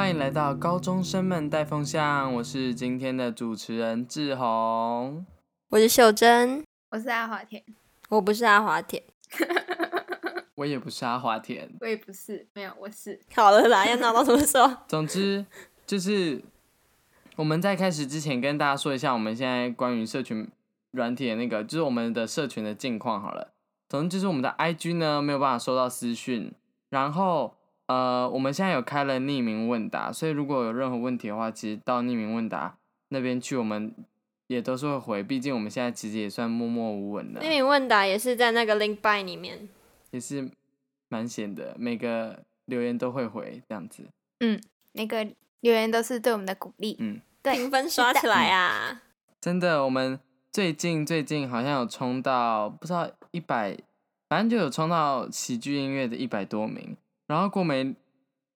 欢迎来到高中生们带风向，我是今天的主持人志宏，我是秀珍，我是阿华田，我不是阿华田，我也不是阿华田，我也不是，没有，我是。好了啦，要闹到什么时候？总之就是我们在开始之前跟大家说一下，我们现在关于社群软体的那个，就是我们的社群的近况好了。总之就是我们的 IG 呢没有办法收到私讯，然后。呃，我们现在有开了匿名问答，所以如果有任何问题的话，其实到匿名问答那边去，我们也都是会回。毕竟我们现在其实也算默默无闻的。匿名问答也是在那个 link by 里面，也是蛮闲的，每个留言都会回这样子。嗯，每个留言都是对我们的鼓励。嗯，对，评分刷起来啊！真的，我们最近最近好像有冲到不知道一百，反正就有冲到喜剧音乐的一百多名。然后过没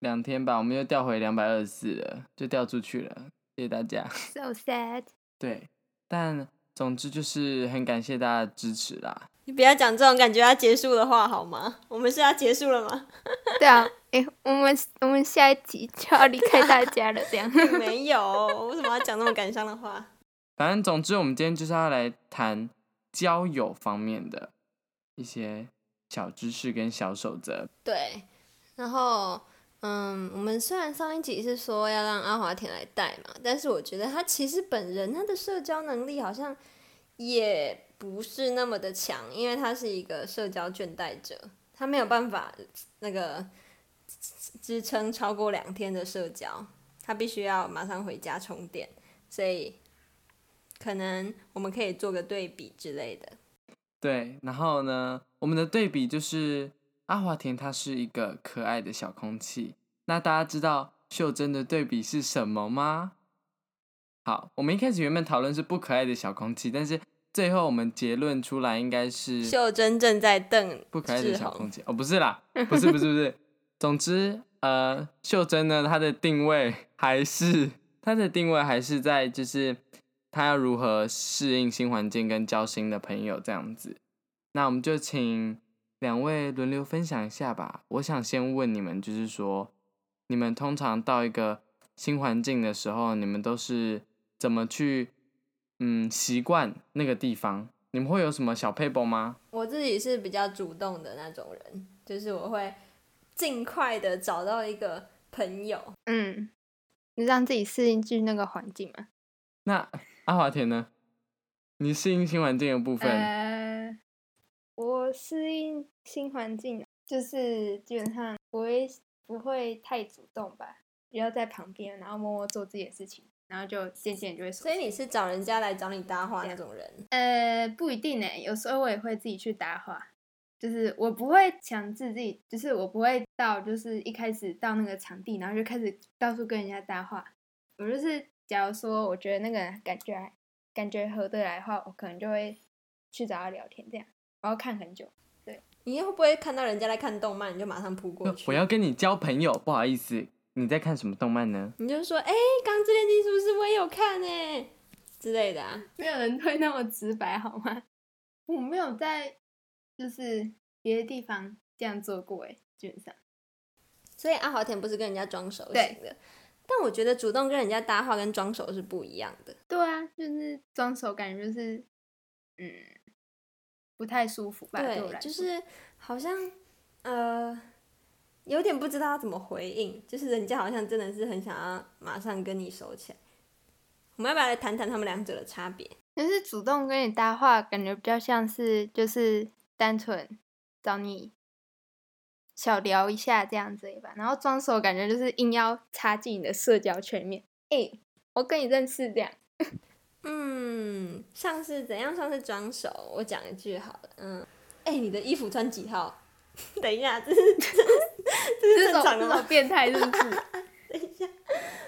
两天吧，我们又掉回两百二十四了，就掉出去了。谢谢大家。So sad。对，但总之就是很感谢大家的支持啦。你不要讲这种感觉要结束的话好吗？我们是要结束了吗？对啊，哎，我们我们下一集就要离开大家了，这样。没有，为什么要讲那么感伤的话？反正总之，我们今天就是要来谈交友方面的一些小知识跟小守则。对。然后，嗯，我们虽然上一集是说要让阿华田来带嘛，但是我觉得他其实本人他的社交能力好像也不是那么的强，因为他是一个社交倦怠者，他没有办法那个支撑超过两天的社交，他必须要马上回家充电，所以可能我们可以做个对比之类的。对，然后呢，我们的对比就是。阿华田他是一个可爱的小空气，那大家知道秀珍的对比是什么吗？好，我们一开始原本讨论是不可爱的小空气，但是最后我们结论出来应该是秀珍正在瞪不可爱的小空气哦，不是啦，不是不是不是，总之呃，秀珍呢，她的定位还是她的定位还是在就是她要如何适应新环境跟交新的朋友这样子，那我们就请。两位轮流分享一下吧。我想先问你们，就是说，你们通常到一个新环境的时候，你们都是怎么去嗯习惯那个地方？你们会有什么小撇步吗？我自己是比较主动的那种人，就是我会尽快的找到一个朋友，嗯，你让自己适应去那个环境嘛。那阿华田呢？你适应新环境的部分？呃我适应新环境，就是基本上不会不会太主动吧，比较在旁边，然后默默做自己的事情，然后就渐渐就会。所以你是找人家来找你搭话那种人？呃，不一定诶，有时候我也会自己去搭话，就是我不会强制自己，就是我不会到就是一开始到那个场地，然后就开始到处跟人家搭话。我就是假如说我觉得那个人感觉感觉合得来的话，我可能就会去找他聊天这样。我要看很久，对，你会不会看到人家在看动漫，你就马上扑过去？我要跟你交朋友，不好意思，你在看什么动漫呢？你就说，哎、欸，《钢之炼金术师》我也有看呢，之类的啊。没有人会那么直白好吗？我没有在，就是别的地方这样做过哎，基本上。所以阿华田不是跟人家装熟型的，对但我觉得主动跟人家搭话跟装熟是不一样的。对啊，就是装熟感觉就是，嗯。不太舒服吧？对，对就是好像呃，有点不知道怎么回应，就是人家好像真的是很想要马上跟你熟起来。我们要不要来谈谈他们两者的差别？就是主动跟你搭话，感觉比较像是就是单纯找你小聊一下这样子吧。然后装熟感觉就是硬要插进你的社交圈面。哎、欸，我跟你认识这样。嗯，像是怎样算是装熟？我讲一句好了，嗯，哎、欸，你的衣服穿几号？等一下，这是这是正常的吗？变态是不是？等一下，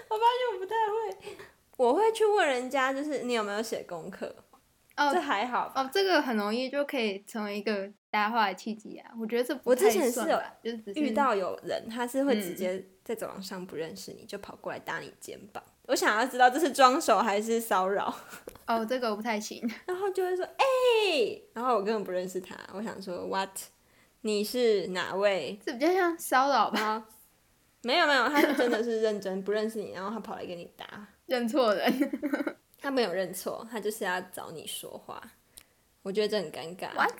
我发现我不太会，我会去问人家，就是你有没有写功课？哦，这还好哦，这个很容易就可以成为一个搭话的契机啊。我觉得这不我之前是有就是遇到有人，他是会直接在走廊上不认识你、嗯、就跑过来搭你肩膀。我想要知道这是装熟还是骚扰？哦，这个我不太行。然后就会说，哎、欸，然后我根本不认识他。我想说，what？你是哪位？这比较像骚扰吧？没有没有，他是真的是认真不认识你，然后他跑来跟你搭，认错人。他没有认错，他就是要找你说话。我觉得这很尴尬。What？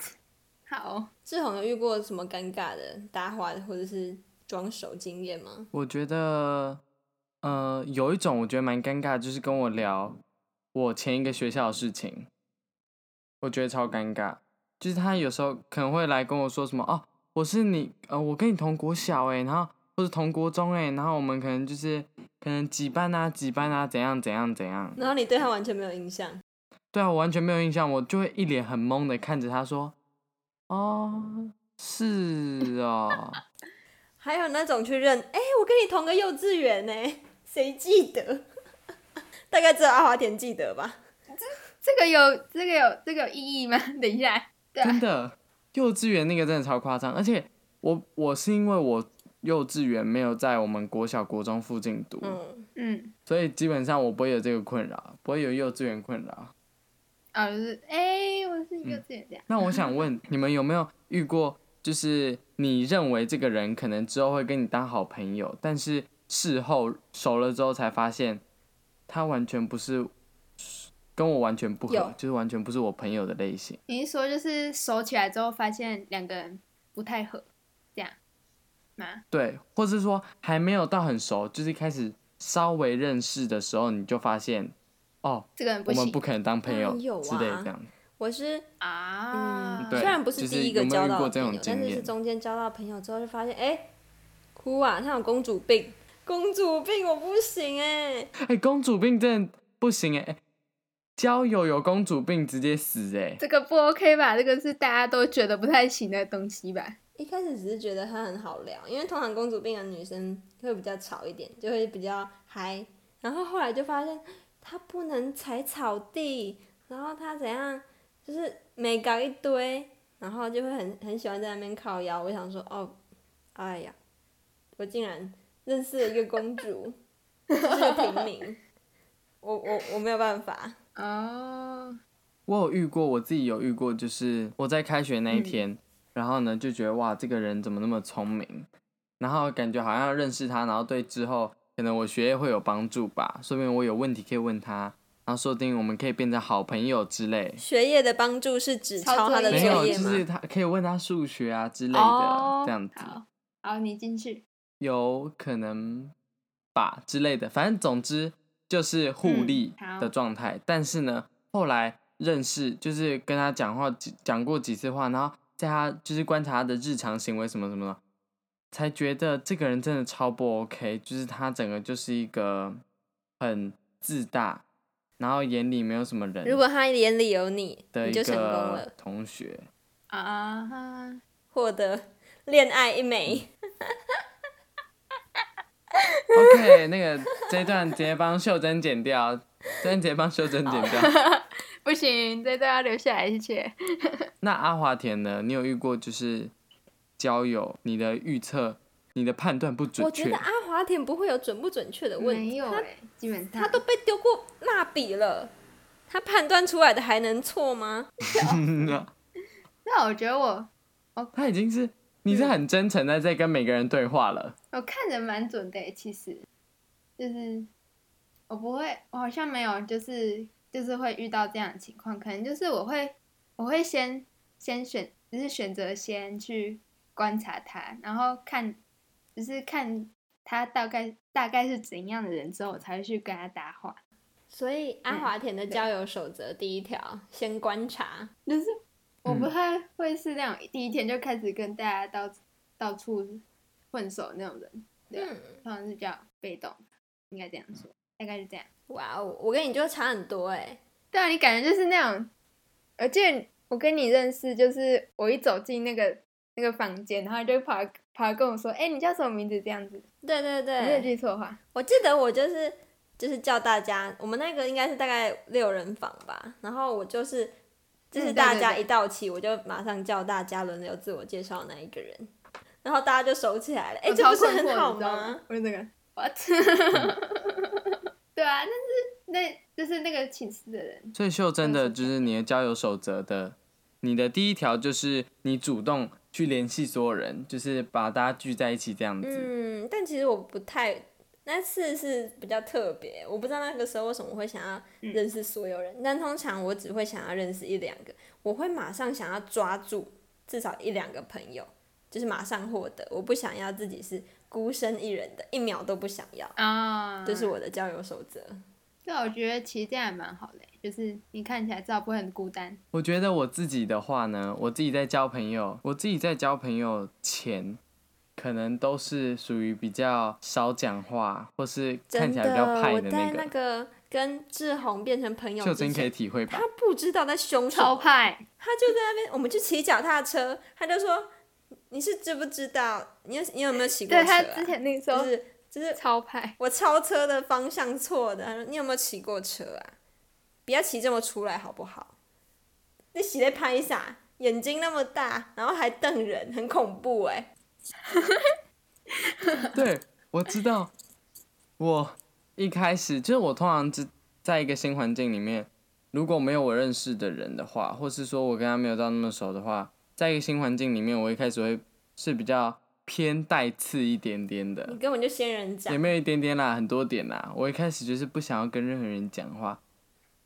好，志宏有遇过什么尴尬的搭话或者是装熟经验吗？我觉得，呃，有一种我觉得蛮尴尬，就是跟我聊我前一个学校的事情，我觉得超尴尬。就是他有时候可能会来跟我说什么哦，我是你，呃，我跟你同国小诶，然后或者同国中诶，然后我们可能就是可能几班啊几班啊怎样怎样怎样。然后你对他完全没有印象？对啊，我完全没有印象，我就会一脸很懵的看着他说，哦，是哦。还有那种去认，哎，我跟你同个幼稚园呢，谁记得？大概只有阿华田记得吧。这这个有这个有这个有意义吗？等一下。真的，幼稚园那个真的超夸张，而且我我是因为我幼稚园没有在我们国小国中附近读，嗯嗯，所以基本上我不会有这个困扰，不会有幼稚园困扰。啊，就是哎，我是幼稚园这样。那我想问 你们有没有遇过，就是你认为这个人可能之后会跟你当好朋友，但是事后熟了之后才发现他完全不是。跟我完全不合，就是完全不是我朋友的类型。你是说就是熟起来之后发现两个人不太合，这样吗？对，或是说还没有到很熟，就是开始稍微认识的时候，你就发现哦，这个人不我们不可能当朋友之类的这样。我是啊，嗯，虽然不是第一个交到朋友，就是、有有但是是中间交到朋友之后就发现，哎，哭啊，他有公主病，公主病我不行哎，哎，公主病真的不行哎。交友有公主病直接死哎、欸，这个不 OK 吧？这个是大家都觉得不太行的东西吧？一开始只是觉得她很好聊，因为通常公主病的女生会比较吵一点，就会比较嗨。然后后来就发现她不能踩草地，然后她怎样，就是每搞一堆，然后就会很很喜欢在那边靠腰。我想说，哦，哎呀，我竟然认识了一个公主，是个平民，我我我没有办法。啊，oh. 我有遇过，我自己有遇过，就是我在开学那一天，嗯、然后呢就觉得哇，这个人怎么那么聪明，然后感觉好像认识他，然后对之后可能我学业会有帮助吧，说不定我有问题可以问他，然后说不定我们可以变成好朋友之类。学业的帮助是指抄他的作业吗？没有，就是他可以问他数学啊之类的，oh. 这样子。好，好，你进去。有可能吧之类的，反正总之。就是互利的状态，嗯、但是呢，后来认识，就是跟他讲话讲过几次话，然后在他就是观察他的日常行为什么什么的，才觉得这个人真的超不 OK，就是他整个就是一个很自大，然后眼里没有什么人。如果他眼里有你，的你就成功了。同学啊，获得恋爱一枚。OK，那个这一段直接帮秀珍剪掉，这段直接帮秀珍剪掉。不行，这段要留下来，谢谢。那阿华田呢？你有遇过就是交友，你的预测、你的判断不准确？我觉得阿华田不会有准不准确的问题，没有、欸、他基本上他都被丢过蜡笔了，他判断出来的还能错吗？那我觉得我，他已经是。你是很真诚的在跟每个人对话了。我看着蛮准的，其实，就是我不会，我好像没有，就是就是会遇到这样的情况，可能就是我会我会先先选，就是选择先去观察他，然后看，就是看他大概大概是怎样的人之后，我才会去跟他搭话。所以阿华田的交友守则第一条，嗯、先观察，就是。我不太会是那种第一天就开始跟大家到到处混熟那种人，对，通常是比较被动，应该这样说，大概是这样。哇哦，我跟你就差很多哎。对啊，你感觉就是那种，而且我跟你认识，就是我一走进那个那个房间，然后就跑跑来跟我说：“哎，你叫什么名字？”这样子。对对对，没有记错的话。我记得我就是就是叫大家，我们那个应该是大概六人房吧，然后我就是。就是大家一到齐，我就马上叫大家轮流自我介绍那一个人，然后大家就熟起来了。哎，这不是很好吗？不是那个，what？对啊，但是那就是那个寝室的人。所以秀真的就是你的交友守则的，你的第一条就是你主动去联系所有人，就是把大家聚在一起这样子。嗯，但其实我不太。那次是比较特别，我不知道那个时候为什么会想要认识所有人，嗯、但通常我只会想要认识一两个，我会马上想要抓住至少一两个朋友，就是马上获得，我不想要自己是孤身一人的，一秒都不想要啊，这是我的交友守则。对，我觉得其实这样还蛮好的，就是你看起来至少不会很孤单。我觉得我自己的话呢，我自己在交朋友，我自己在交朋友前。可能都是属于比较少讲话，或是看起来比较派的那个。我在那个跟志宏变成朋友，秀珍可以体会吧？他不知道在凶什么，超派。他就在那边，我们去骑脚踏车，他就说：“你是知不知道？你有你有没有骑过车、啊？”对，他之前那个时候就是就是超派。我超车的方向错的，他说：“你有没有骑过车啊？不要骑这么出来好不好？你洗在拍啥？眼睛那么大，然后还瞪人，很恐怖哎、欸。” 对，我知道。我一开始就是我通常只在一个新环境里面，如果没有我认识的人的话，或是说我跟他没有到那么熟的话，在一个新环境里面，我一开始会是比较偏带刺一点点的。你根本就仙人掌。也没有一点点啦，很多点啦。我一开始就是不想要跟任何人讲话，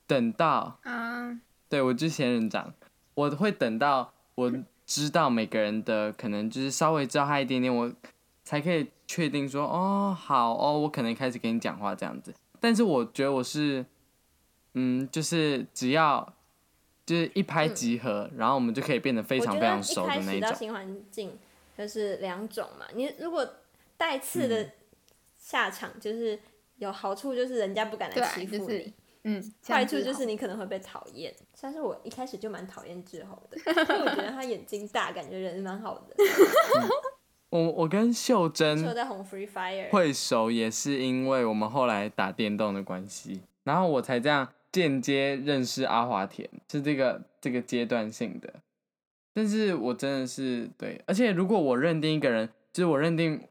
等到啊，对，我就仙人掌，我会等到我。知道每个人的可能就是稍微知道他一点点，我才可以确定说哦好哦，我可能开始跟你讲话这样子。但是我觉得我是，嗯，就是只要就是一拍即合，嗯、然后我们就可以变得非常非常熟的那一种。到新环境就是两种嘛，你如果带刺的下场就是有好处，就是人家不敢来欺负你。嗯，坏处就是你可能会被讨厌。像是我一开始就蛮讨厌志宏的，因为我觉得他眼睛大，感觉人蛮好的。嗯、我我跟秀珍在红 Free Fire 会熟，也是因为我们后来打电动的关系，然后我才这样间接认识阿华田，是这个这个阶段性的。但是我真的是对，而且如果我认定一个人，就是我认定，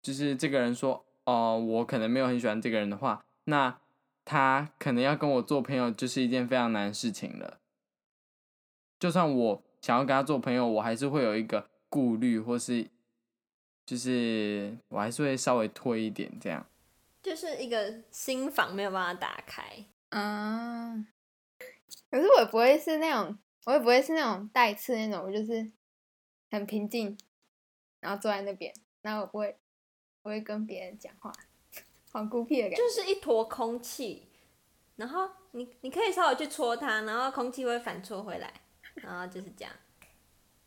就是这个人说，哦、呃，我可能没有很喜欢这个人的话，那。他可能要跟我做朋友，就是一件非常难的事情了。就算我想要跟他做朋友，我还是会有一个顾虑，或是就是我还是会稍微推一点，这样。就是一个心房没有办法打开。嗯。可是我也不会是那种，我也不会是那种带刺那种，我就是很平静，然后坐在那边，然后我不会，不会跟别人讲话。好孤僻的感觉，就是一坨空气，然后你你可以稍微去戳它，然后空气会反戳回来，然后就是这样，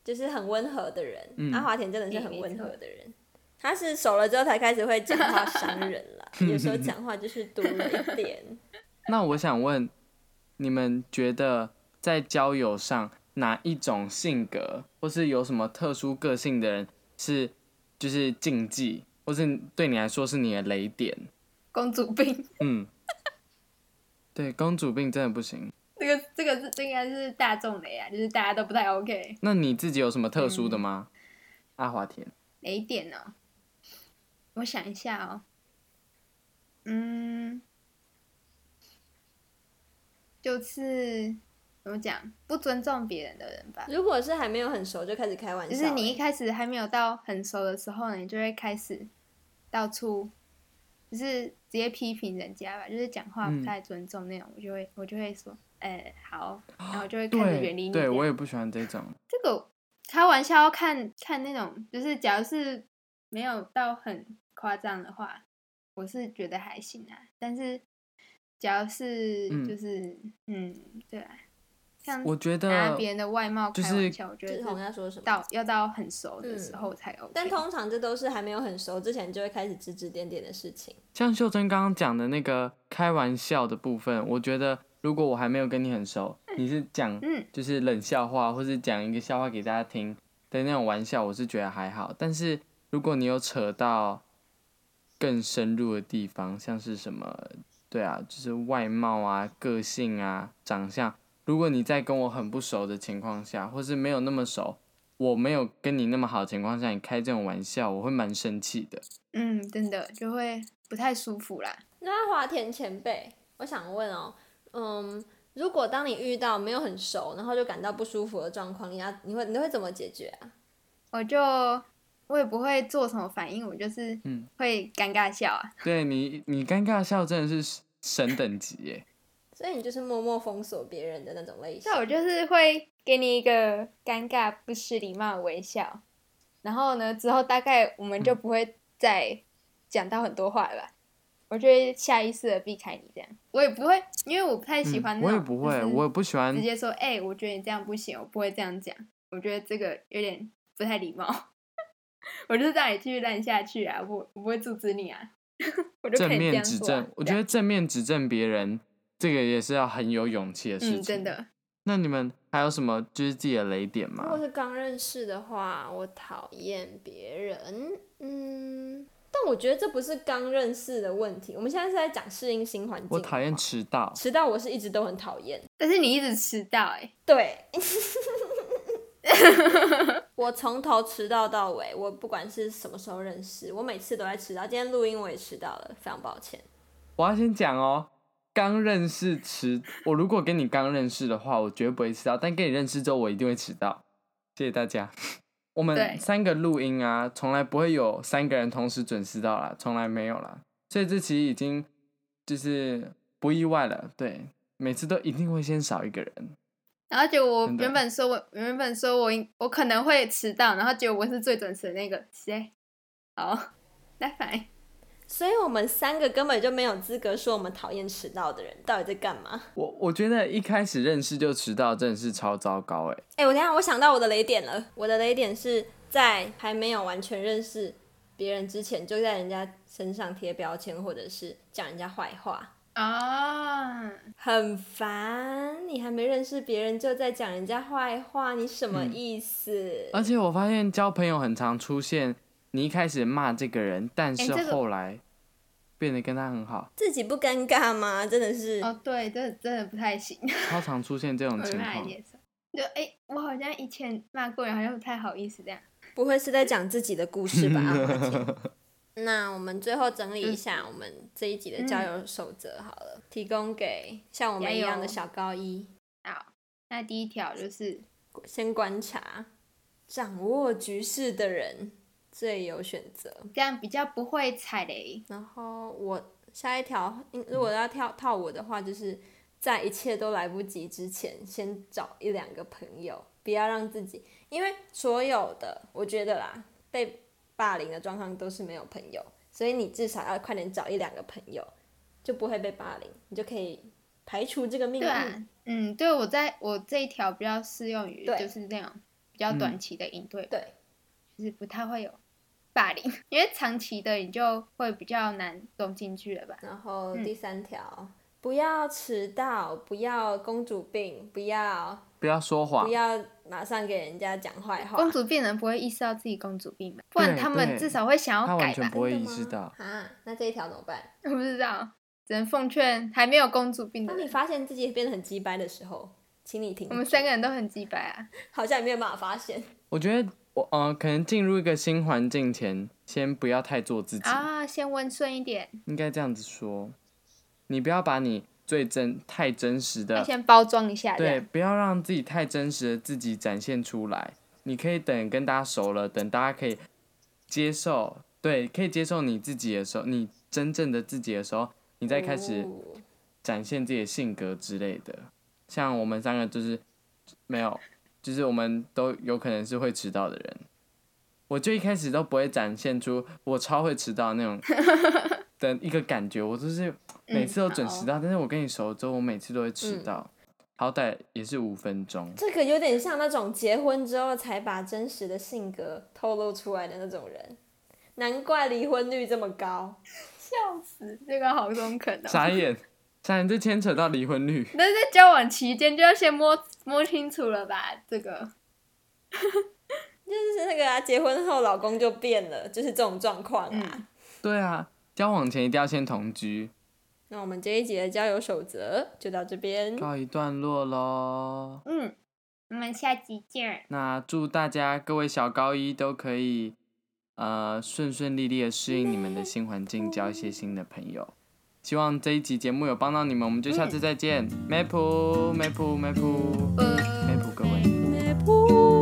就是很温和的人。嗯、阿华田真的是很温和的人，他是熟了之后才开始会讲话伤人了，有时候讲话就是多了一点。那我想问，你们觉得在交友上哪一种性格，或是有什么特殊个性的人是就是禁忌，或是对你来说是你的雷点？公主病，嗯，对，公主病真的不行。这个这个是这应该是大众的呀，就是大家都不太 OK。那你自己有什么特殊的吗？嗯、阿华田，哪一点哦，我想一下哦，嗯，就是怎么讲，不尊重别人的人吧。如果是还没有很熟就开始开玩笑，就是你一开始还没有到很熟的时候呢，你就会开始到处。就是直接批评人家吧，就是讲话不太尊重那种，嗯、我就会我就会说，哎、欸，好，然后就会开始远离你。对，我也不喜欢这种。这个开玩笑看看那种，就是假如是没有到很夸张的话，我是觉得还行啊。但是假如是就是嗯，嗯，对啊。我觉得拿别人的外貌开玩笑，就是、我觉得同样说什么到要到很熟的时候才 OK。但通常这都是还没有很熟之前就会开始指指点点的事情。像秀珍刚刚讲的那个开玩笑的部分，我觉得如果我还没有跟你很熟，你是讲就是冷笑话，或是讲一个笑话给大家听的那种玩笑，我是觉得还好。但是如果你有扯到更深入的地方，像是什么，对啊，就是外貌啊、个性啊、长相。如果你在跟我很不熟的情况下，或是没有那么熟，我没有跟你那么好的情况下，你开这种玩笑，我会蛮生气的。嗯，真的就会不太舒服啦。那华田前辈，我想问哦，嗯，如果当你遇到没有很熟，然后就感到不舒服的状况，你要你会你会怎么解决啊？我就我也不会做什么反应，我就是嗯会尴尬笑啊。嗯、对你，你尴尬笑真的是神等级耶。所以你就是默默封锁别人的那种类型。那我就是会给你一个尴尬、不失礼貌的微笑，然后呢，之后大概我们就不会再讲到很多话了吧。嗯、我就会下意识的避开你这样。我也不会，因为我不太喜欢那种、嗯。我也不会，我也不喜欢直接说，哎、欸，我觉得你这样不行，我不会这样讲。我觉得这个有点不太礼貌。我就是让你继续烂下去啊，我我不会阻止你啊。我就可以这样说啊、正面指正，我觉得正面指正别人。这个也是要很有勇气的事情。嗯，真的。那你们还有什么就是自己的雷点吗？如果是刚认识的话，我讨厌别人。嗯，但我觉得这不是刚认识的问题。我们现在是在讲适应新环境。我讨厌迟到。迟到我是一直都很讨厌。但是你一直迟到，哎。对。我从头迟到到尾，我不管是什么时候认识，我每次都在迟到。今天录音我也迟到了，非常抱歉。我要先讲哦。刚认识迟，我如果跟你刚认识的话，我绝对不会迟到。但跟你认识之后，我一定会迟到。谢谢大家。我们三个录音啊，从来不会有三个人同时准时到啦，从来没有啦。所以这其实已经就是不意外了。对，每次都一定会先少一个人。然后结果我原本说我原本说我我可能会迟到，然后结果我是最准时的那个。谁？好，来反。所以我们三个根本就没有资格说我们讨厌迟到的人，到底在干嘛？我我觉得一开始认识就迟到，真的是超糟糕哎！哎、欸，我等下我想到我的雷点了，我的雷点是在还没有完全认识别人之前，就在人家身上贴标签，或者是讲人家坏话啊，oh. 很烦！你还没认识别人就在讲人家坏话，你什么意思？嗯、而且我发现交朋友很常出现。你一开始骂这个人，但是后来变得跟他很好，自己不尴尬吗？真的是哦，对，这真的不太行。超常出现这种 情况。就哎、欸，我好像以前骂过人，好像不太好意思这样。不会是在讲自己的故事吧？那我们最后整理一下我们这一集的交友守则好了，嗯、提供给像我们一样的小高一。好，那第一条就是先观察，掌握局势的人。最有选择，这样比较不会踩雷。然后我下一条，如果要跳套我的话，就是在一切都来不及之前，先找一两个朋友，不要让自己，因为所有的我觉得啦，被霸凌的状况都是没有朋友，所以你至少要快点找一两个朋友，就不会被霸凌，你就可以排除这个命运。对啊，嗯，对，我在我这一条比较适用于就是那样比较短期的应对，对，就是不太会有。霸凌，因为长期的你就会比较难融进去了吧。然后第三条，嗯、不要迟到，不要公主病，不要不要说谎，不要马上给人家讲坏话。公主病人不会意识到自己公主病吧？不然他们至少会想要改吧？他完全不会意识到啊，那这一条怎么办？我不知道，只能奉劝还没有公主病的。当你发现自己变得很鸡掰的时候，请你听。我们三个人都很鸡掰啊，好像也没有办法发现。我觉得。我呃，可能进入一个新环境前，先不要太做自己啊，先温顺一点。应该这样子说，你不要把你最真、太真实的先包装一下，对，不要让自己太真实的自己展现出来。你可以等跟大家熟了，等大家可以接受，对，可以接受你自己的时候，你真正的自己的时候，你再开始展现自己的性格之类的。像我们三个就是没有。其实我们都有可能是会迟到的人，我就一开始都不会展现出我超会迟到那种 的一个感觉，我就是每次都准时到，嗯、但是我跟你熟之后，我每次都会迟到，嗯、好歹也是五分钟。这个有点像那种结婚之后才把真实的性格透露出来的那种人，难怪离婚率这么高，笑死，这个好中肯哦。傻眼。才能就牵扯到离婚率。那在交往期间就要先摸摸清楚了吧？这个，就是那个啊，结婚后老公就变了，就是这种状况啊、嗯。对啊，交往前一定要先同居。那我们这一集的交友守则就到这边告一段落喽。嗯，我们下集见。那祝大家各位小高一都可以呃顺顺利利的适应你们的新环境，交一些新的朋友。希望这一集节目有帮到你们，我们就下次再见。Maple，Maple，Maple，Maple，各位。